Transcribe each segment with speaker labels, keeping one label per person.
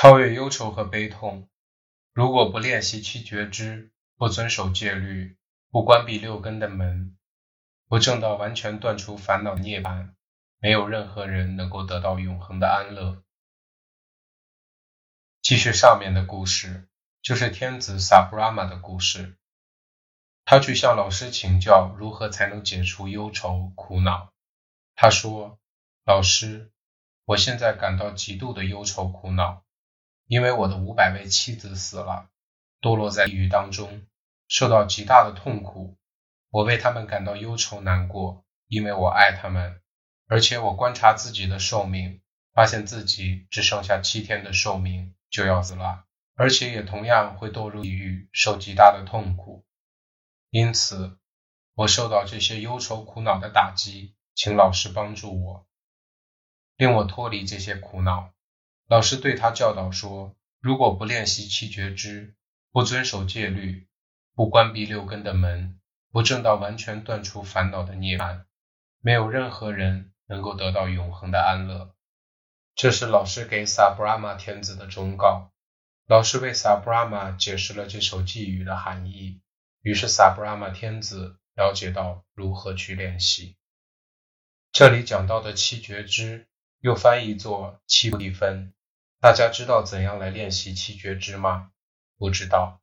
Speaker 1: 超越忧愁和悲痛。如果不练习七觉知，不遵守戒律，不关闭六根的门，不证到完全断除烦恼涅槃，没有任何人能够得到永恒的安乐。继续上面的故事，就是天子萨布拉玛的故事。他去向老师请教如何才能解除忧愁苦恼。他说：“老师，我现在感到极度的忧愁苦恼，因为我的五百位妻子死了，堕落在地狱当中，受到极大的痛苦。我为他们感到忧愁难过，因为我爱他们。而且我观察自己的寿命，发现自己只剩下七天的寿命就要死了，而且也同样会堕入地狱，受极大的痛苦。”因此，我受到这些忧愁苦恼的打击，请老师帮助我，令我脱离这些苦恼。老师对他教导说：“如果不练习七觉知，不遵守戒律，不关闭六根的门，不证到完全断除烦恼的涅槃，没有任何人能够得到永恒的安乐。”这是老师给萨布拉玛天子的忠告。老师为萨布拉玛解释了这首寄语的含义。于是，萨布拉玛天子了解到如何去练习。这里讲到的七觉知，又翻译作七地分。大家知道怎样来练习七觉知吗？不知道。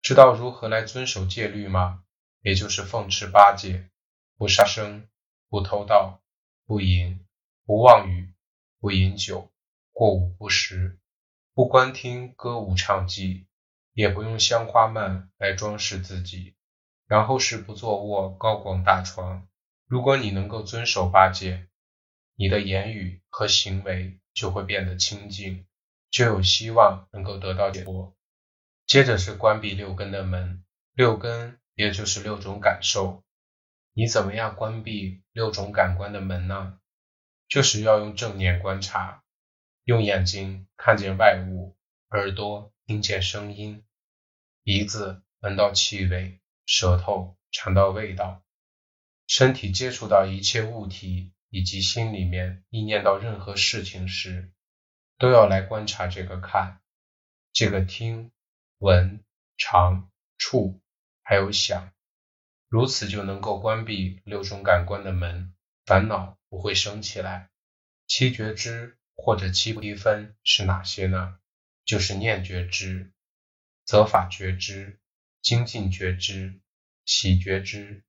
Speaker 1: 知道如何来遵守戒律吗？也就是奉持八戒：不杀生、不偷盗、不淫、不妄语、不饮酒、过午不食、不观听歌舞唱伎。也不用香花蔓来装饰自己，然后是不坐卧高广大床。如果你能够遵守八戒，你的言语和行为就会变得清净，就有希望能够得到解脱。接着是关闭六根的门，六根也就是六种感受。你怎么样关闭六种感官的门呢？就是要用正念观察，用眼睛看见外物，耳朵。听见声音，鼻子闻到气味，舌头尝到味道，身体接触到一切物体，以及心里面意念到任何事情时，都要来观察这个看，这个听、闻、尝、触，还有想，如此就能够关闭六种感官的门，烦恼不会升起来。七觉知或者七不离分是哪些呢？就是念觉知、则法觉知、精进觉知、喜觉知、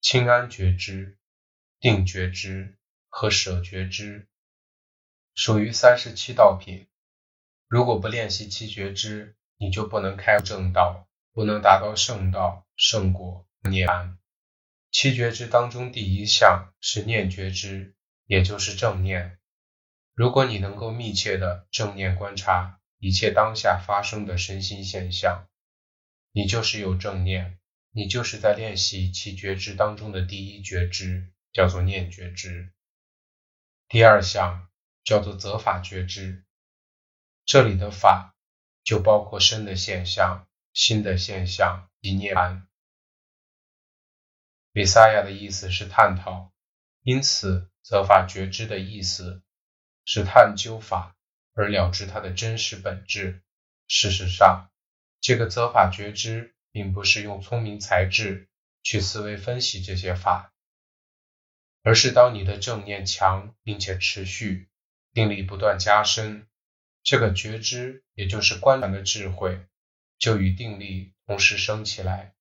Speaker 1: 清安觉知、定觉知和舍觉知，属于三十七道品。如果不练习七觉知，你就不能开正道，不能达到圣道、圣果、涅槃。七觉知当中第一项是念觉知，也就是正念。如果你能够密切的正念观察。一切当下发生的身心现象，你就是有正念，你就是在练习其觉知当中的第一觉知，叫做念觉知。第二项叫做责法觉知，这里的法就包括身的现象、心的现象及涅槃。比萨亚的意思是探讨，因此责法觉知的意思是探究法。而了知它的真实本质。事实上，这个责法觉知并不是用聪明才智去思维分析这些法，而是当你的正念强并且持续，定力不断加深，这个觉知也就是观察的智慧，就与定力同时升起来，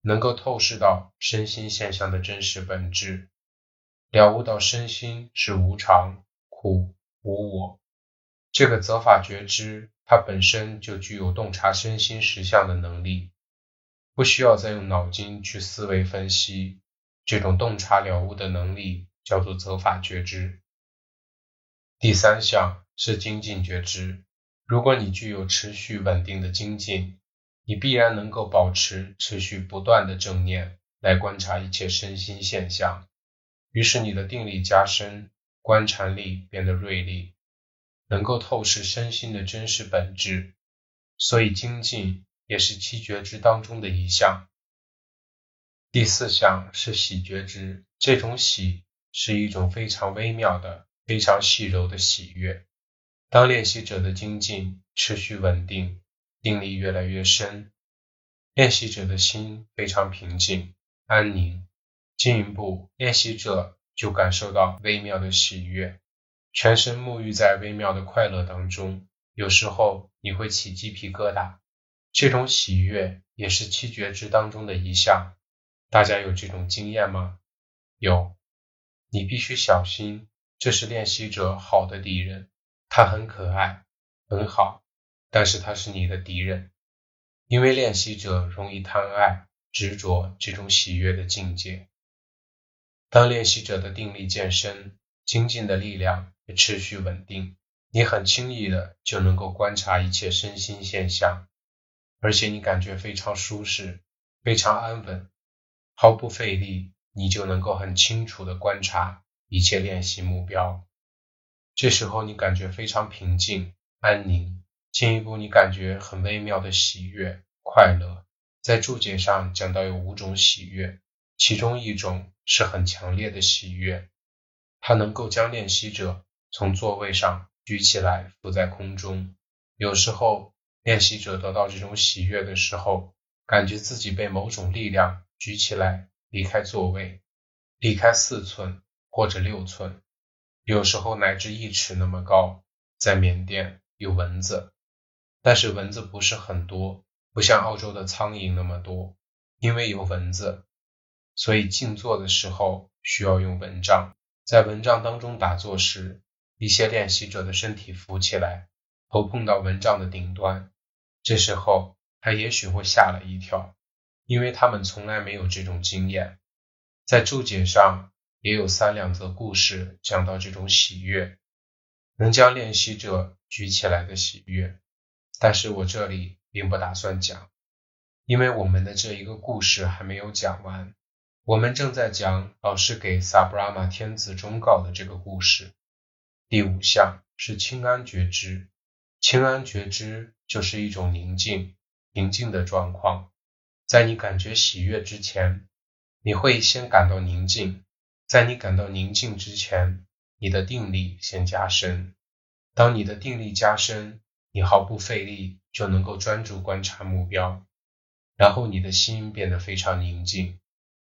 Speaker 1: 能够透视到身心现象的真实本质，了悟到身心是无常、苦、无我。这个则法觉知，它本身就具有洞察身心实相的能力，不需要再用脑筋去思维分析。这种洞察了悟的能力叫做责法觉知。第三项是精进觉知。如果你具有持续稳定的精进，你必然能够保持持续不断的正念来观察一切身心现象，于是你的定力加深，观察力变得锐利。能够透视身心的真实本质，所以精进也是七觉知当中的一项。第四项是喜觉知，这种喜是一种非常微妙的、非常细柔的喜悦。当练习者的精进持续稳定，定力越来越深，练习者的心非常平静安宁。进一步，练习者就感受到微妙的喜悦，全身沐浴在微妙的快乐当中。有时候你会起鸡皮疙瘩，这种喜悦也是七觉知当中的一项。大家有这种经验吗？有，你必须小心，这是练习者好的敌人。他很可爱，很好，但是他是你的敌人，因为练习者容易贪爱、执着这种喜悦的境界。当练习者的定力渐深，精进的力量也持续稳定。你很轻易的就能够观察一切身心现象，而且你感觉非常舒适，非常安稳，毫不费力，你就能够很清楚的观察一切练习目标。这时候你感觉非常平静、安宁，进一步你感觉很微妙的喜悦、快乐。在注解上讲到有五种喜悦，其中一种是很强烈的喜悦，它能够将练习者从座位上。举起来，浮在空中。有时候，练习者得到这种喜悦的时候，感觉自己被某种力量举起来，离开座位，离开四寸或者六寸，有时候乃至一尺那么高。在缅甸有蚊子，但是蚊子不是很多，不像澳洲的苍蝇那么多。因为有蚊子，所以静坐的时候需要用蚊帐，在蚊帐当中打坐时。一些练习者的身体浮起来，头碰到蚊帐的顶端，这时候他也许会吓了一跳，因为他们从来没有这种经验。在注解上也有三两则故事讲到这种喜悦，能将练习者举起来的喜悦，但是我这里并不打算讲，因为我们的这一个故事还没有讲完，我们正在讲老师给萨布拉玛天子忠告的这个故事。第五项是清安觉知，清安觉知就是一种宁静、宁静的状况。在你感觉喜悦之前，你会先感到宁静；在你感到宁静之前，你的定力先加深。当你的定力加深，你毫不费力就能够专注观察目标，然后你的心变得非常宁静，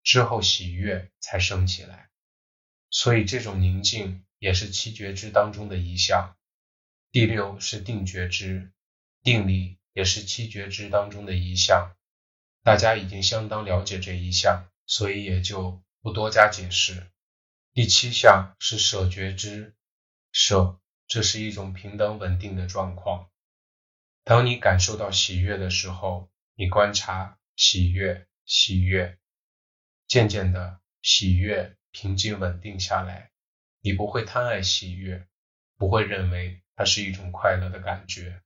Speaker 1: 之后喜悦才升起来。所以这种宁静。也是七觉知当中的一项。第六是定觉知，定力也是七觉知当中的一项。大家已经相当了解这一项，所以也就不多加解释。第七项是舍觉知，舍这是一种平等稳定的状况。当你感受到喜悦的时候，你观察喜悦，喜悦，渐渐的喜悦平静稳定下来。你不会贪爱喜悦，不会认为它是一种快乐的感觉，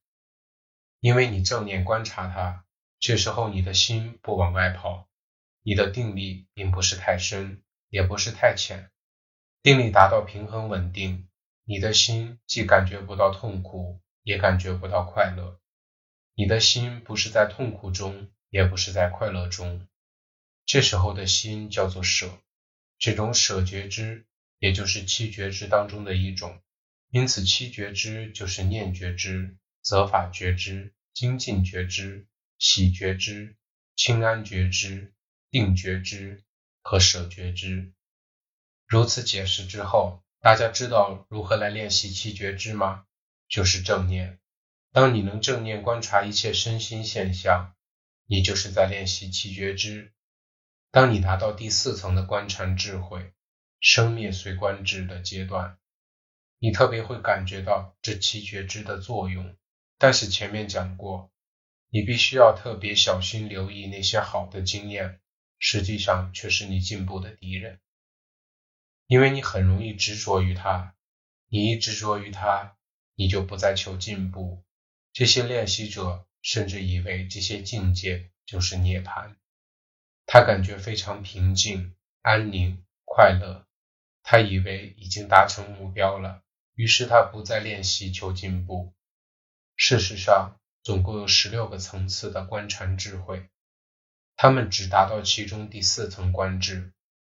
Speaker 1: 因为你正念观察它，这时候你的心不往外跑，你的定力并不是太深，也不是太浅，定力达到平衡稳定，你的心既感觉不到痛苦，也感觉不到快乐，你的心不是在痛苦中，也不是在快乐中，这时候的心叫做舍，这种舍觉知。也就是七觉知当中的一种，因此七觉知就是念觉知、责法觉知、精进觉知、喜觉知、清安觉知、定觉知和舍觉知。如此解释之后，大家知道如何来练习七觉知吗？就是正念。当你能正念观察一切身心现象，你就是在练习七觉知。当你达到第四层的观禅智慧。生灭随观智的阶段，你特别会感觉到这七觉知的作用。但是前面讲过，你必须要特别小心留意那些好的经验，实际上却是你进步的敌人，因为你很容易执着于它。你一执着于它，你就不再求进步。这些练习者甚至以为这些境界就是涅槃，他感觉非常平静、安宁、快乐。他以为已经达成目标了，于是他不再练习求进步。事实上，总共有十六个层次的观禅智慧，他们只达到其中第四层观智，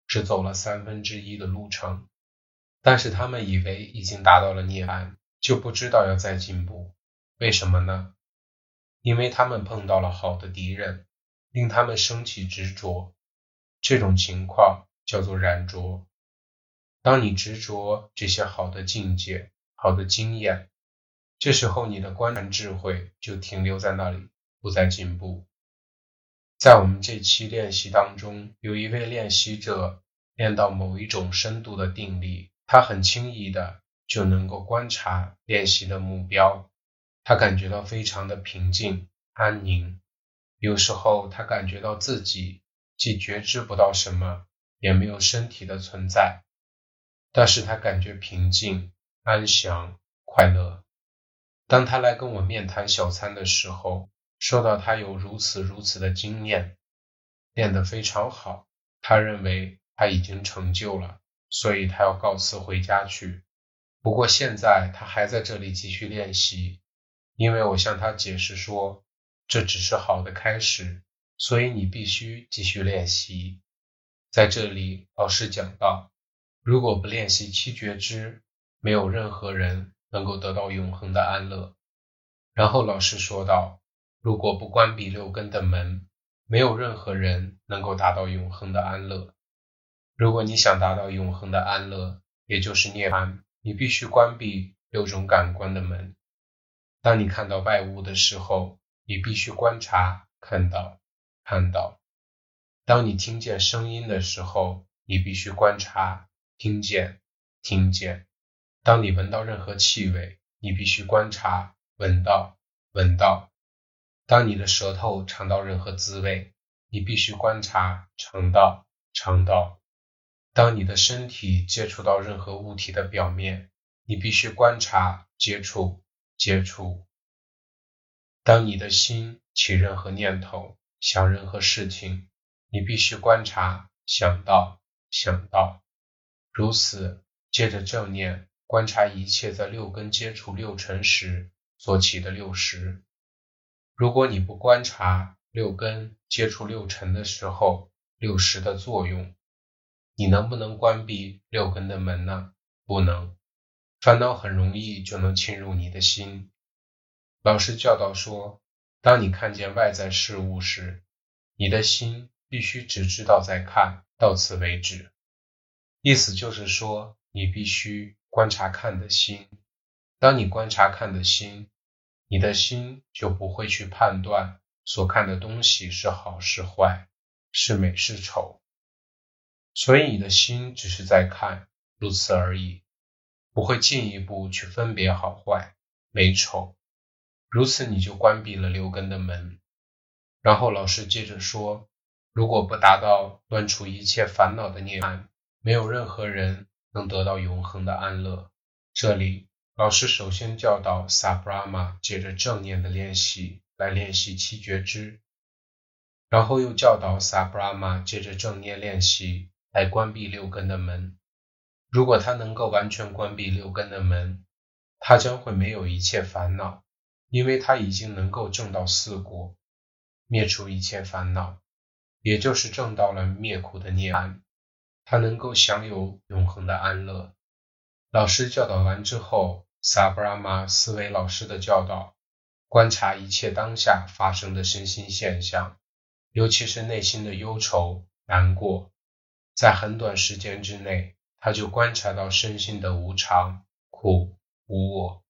Speaker 1: 只走了三分之一的路程。但是他们以为已经达到了涅槃，就不知道要再进步。为什么呢？因为他们碰到了好的敌人，令他们升起执着。这种情况叫做染着。当你执着这些好的境界、好的经验，这时候你的观察智慧就停留在那里，不再进步。在我们这期练习当中，有一位练习者练到某一种深度的定力，他很轻易的就能够观察练习的目标，他感觉到非常的平静安宁。有时候他感觉到自己既觉知不到什么，也没有身体的存在，但是他感觉平静安详快乐。当他来跟我面谈小餐的时候。说到他有如此如此的经验，练得非常好，他认为他已经成就了，所以他要告辞回家去。不过现在他还在这里继续练习，因为我向他解释说，这只是好的开始，所以你必须继续练习。在这里，老师讲到，如果不练习七觉知，没有任何人能够得到永恒的安乐。然后老师说道。如果不关闭六根的门，没有任何人能够达到永恒的安乐。如果你想达到永恒的安乐，也就是涅槃，你必须关闭六种感官的门。当你看到外物的时候，你必须观察，看到，看到；当你听见声音的时候，你必须观察，听见，听见；当你闻到任何气味，你必须观察，闻到，闻到。当你的舌头尝到任何滋味，你必须观察尝到尝到；当你的身体接触到任何物体的表面，你必须观察接触接触；当你的心起任何念头，想任何事情，你必须观察想到想到。如此，接着正念观察一切在六根接触六尘时所起的六识。如果你不观察六根接触六尘的时候六识的作用，你能不能关闭六根的门呢？不能，烦恼很容易就能侵入你的心。老师教导说，当你看见外在事物时，你的心必须只知道在看，到此为止。意思就是说，你必须观察看的心。当你观察看的心。你的心就不会去判断所看的东西是好是坏，是美是丑，所以你的心只是在看，如此而已，不会进一步去分别好坏、美丑。如此你就关闭了六根的门。然后老师接着说：如果不达到断除一切烦恼的涅槃，没有任何人能得到永恒的安乐。这里。老师首先教导萨布拉玛借着正念的练习来练习七觉知，然后又教导萨布拉玛借着正念练习来关闭六根的门。如果他能够完全关闭六根的门，他将会没有一切烦恼，因为他已经能够证到四果，灭除一切烦恼，也就是证到了灭苦的涅槃，他能够享有永恒的安乐。老师教导完之后。萨布拉玛思维老师的教导：观察一切当下发生的身心现象，尤其是内心的忧愁、难过。在很短时间之内，他就观察到身心的无常、苦、无我。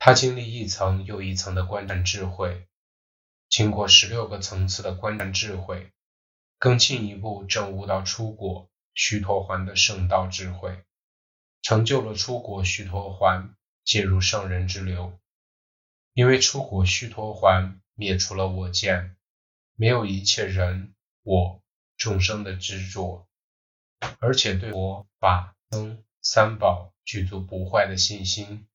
Speaker 1: 他经历一层又一层的观察智慧，经过十六个层次的观察智慧，更进一步证悟到出果须陀环的圣道智慧。成就了出国须陀环，进入圣人之流。因为出国须陀环灭除了我见，没有一切人我众生的执着，而且对佛法僧三宝具足不坏的信心。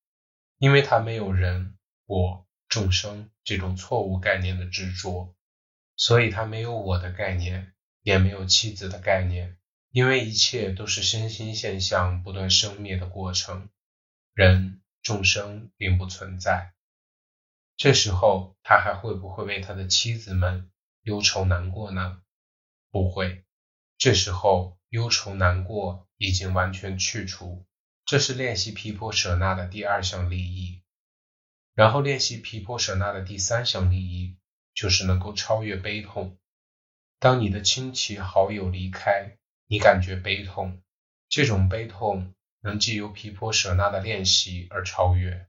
Speaker 1: 因为他没有人我众生这种错误概念的执着，所以他没有我的概念，也没有妻子的概念。因为一切都是身心现象不断生灭的过程，人众生并不存在。这时候他还会不会为他的妻子们忧愁难过呢？不会。这时候忧愁难过已经完全去除，这是练习皮婆舍那的第二项利益。然后练习皮婆舍那的第三项利益，就是能够超越悲痛。当你的亲戚好友离开，你感觉悲痛，这种悲痛能既由毗婆舍那的练习而超越。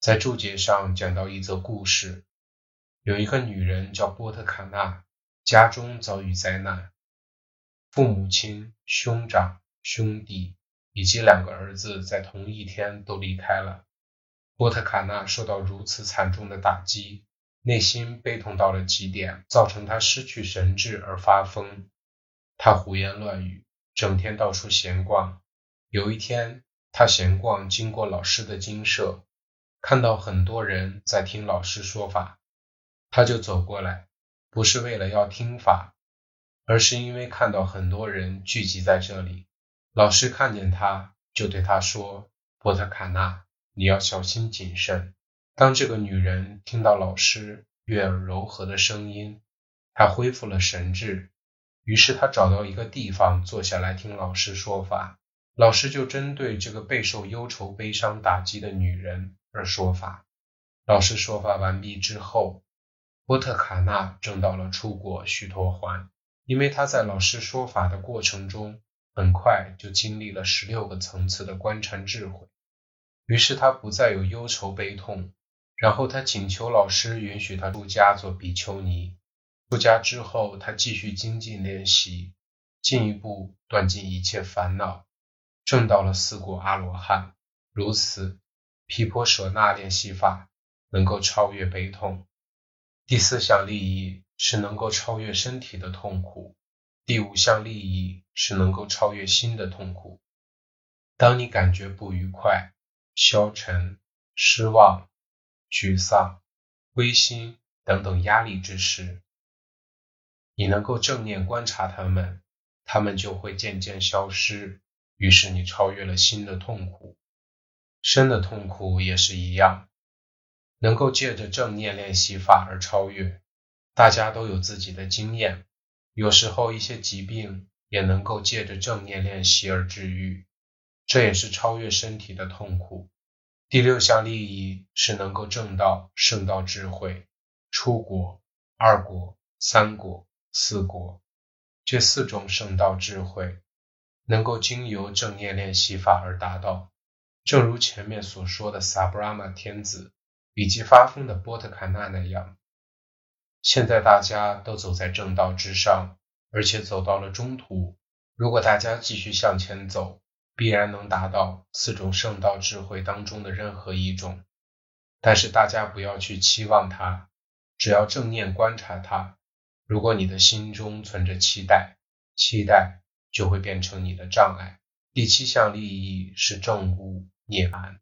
Speaker 1: 在注解上讲到一则故事，有一个女人叫波特卡纳，家中遭遇灾难，父母亲、兄长、兄弟以及两个儿子在同一天都离开了。波特卡纳受到如此惨重的打击，内心悲痛到了极点，造成他失去神智而发疯。他胡言乱语，整天到处闲逛。有一天，他闲逛经过老师的精舍。看到很多人在听老师说法，他就走过来，不是为了要听法，而是因为看到很多人聚集在这里。老师看见他，就对他说：“波特卡纳，你要小心谨慎。”当这个女人听到老师悦耳柔和的声音，她恢复了神智，于是她找到一个地方坐下来听老师说法。老师就针对这个备受忧愁、悲伤打击的女人。而说法，老师说法完毕之后，波特卡纳证到了出国须陀环，因为他在老师说法的过程中，很快就经历了十六个层次的观禅智慧，于是他不再有忧愁悲痛。然后他请求老师允许他出家做比丘尼。出家之后，他继续精进练习，进一步断尽一切烦恼，证到了四果阿罗汉。如此。毗婆舍那练习法能够超越悲痛。第四项利益是能够超越身体的痛苦。第五项利益是能够超越心的痛苦。当你感觉不愉快、消沉、失望、沮丧、灰心等等压力之时，你能够正念观察他们，他们就会渐渐消失。于是你超越了心的痛苦。身的痛苦也是一样，能够借着正念练习法而超越。大家都有自己的经验，有时候一些疾病也能够借着正念练习而治愈，这也是超越身体的痛苦。第六项利益是能够证到圣道智慧，出国、二国、三国、四国这四种圣道智慧，能够经由正念练习法而达到。正如前面所说的萨布拉玛天子以及发疯的波特卡纳那样，现在大家都走在正道之上，而且走到了中途。如果大家继续向前走，必然能达到四种圣道智慧当中的任何一种。但是大家不要去期望它，只要正念观察它。如果你的心中存着期待，期待就会变成你的障碍。第七项利益是正悟涅槃。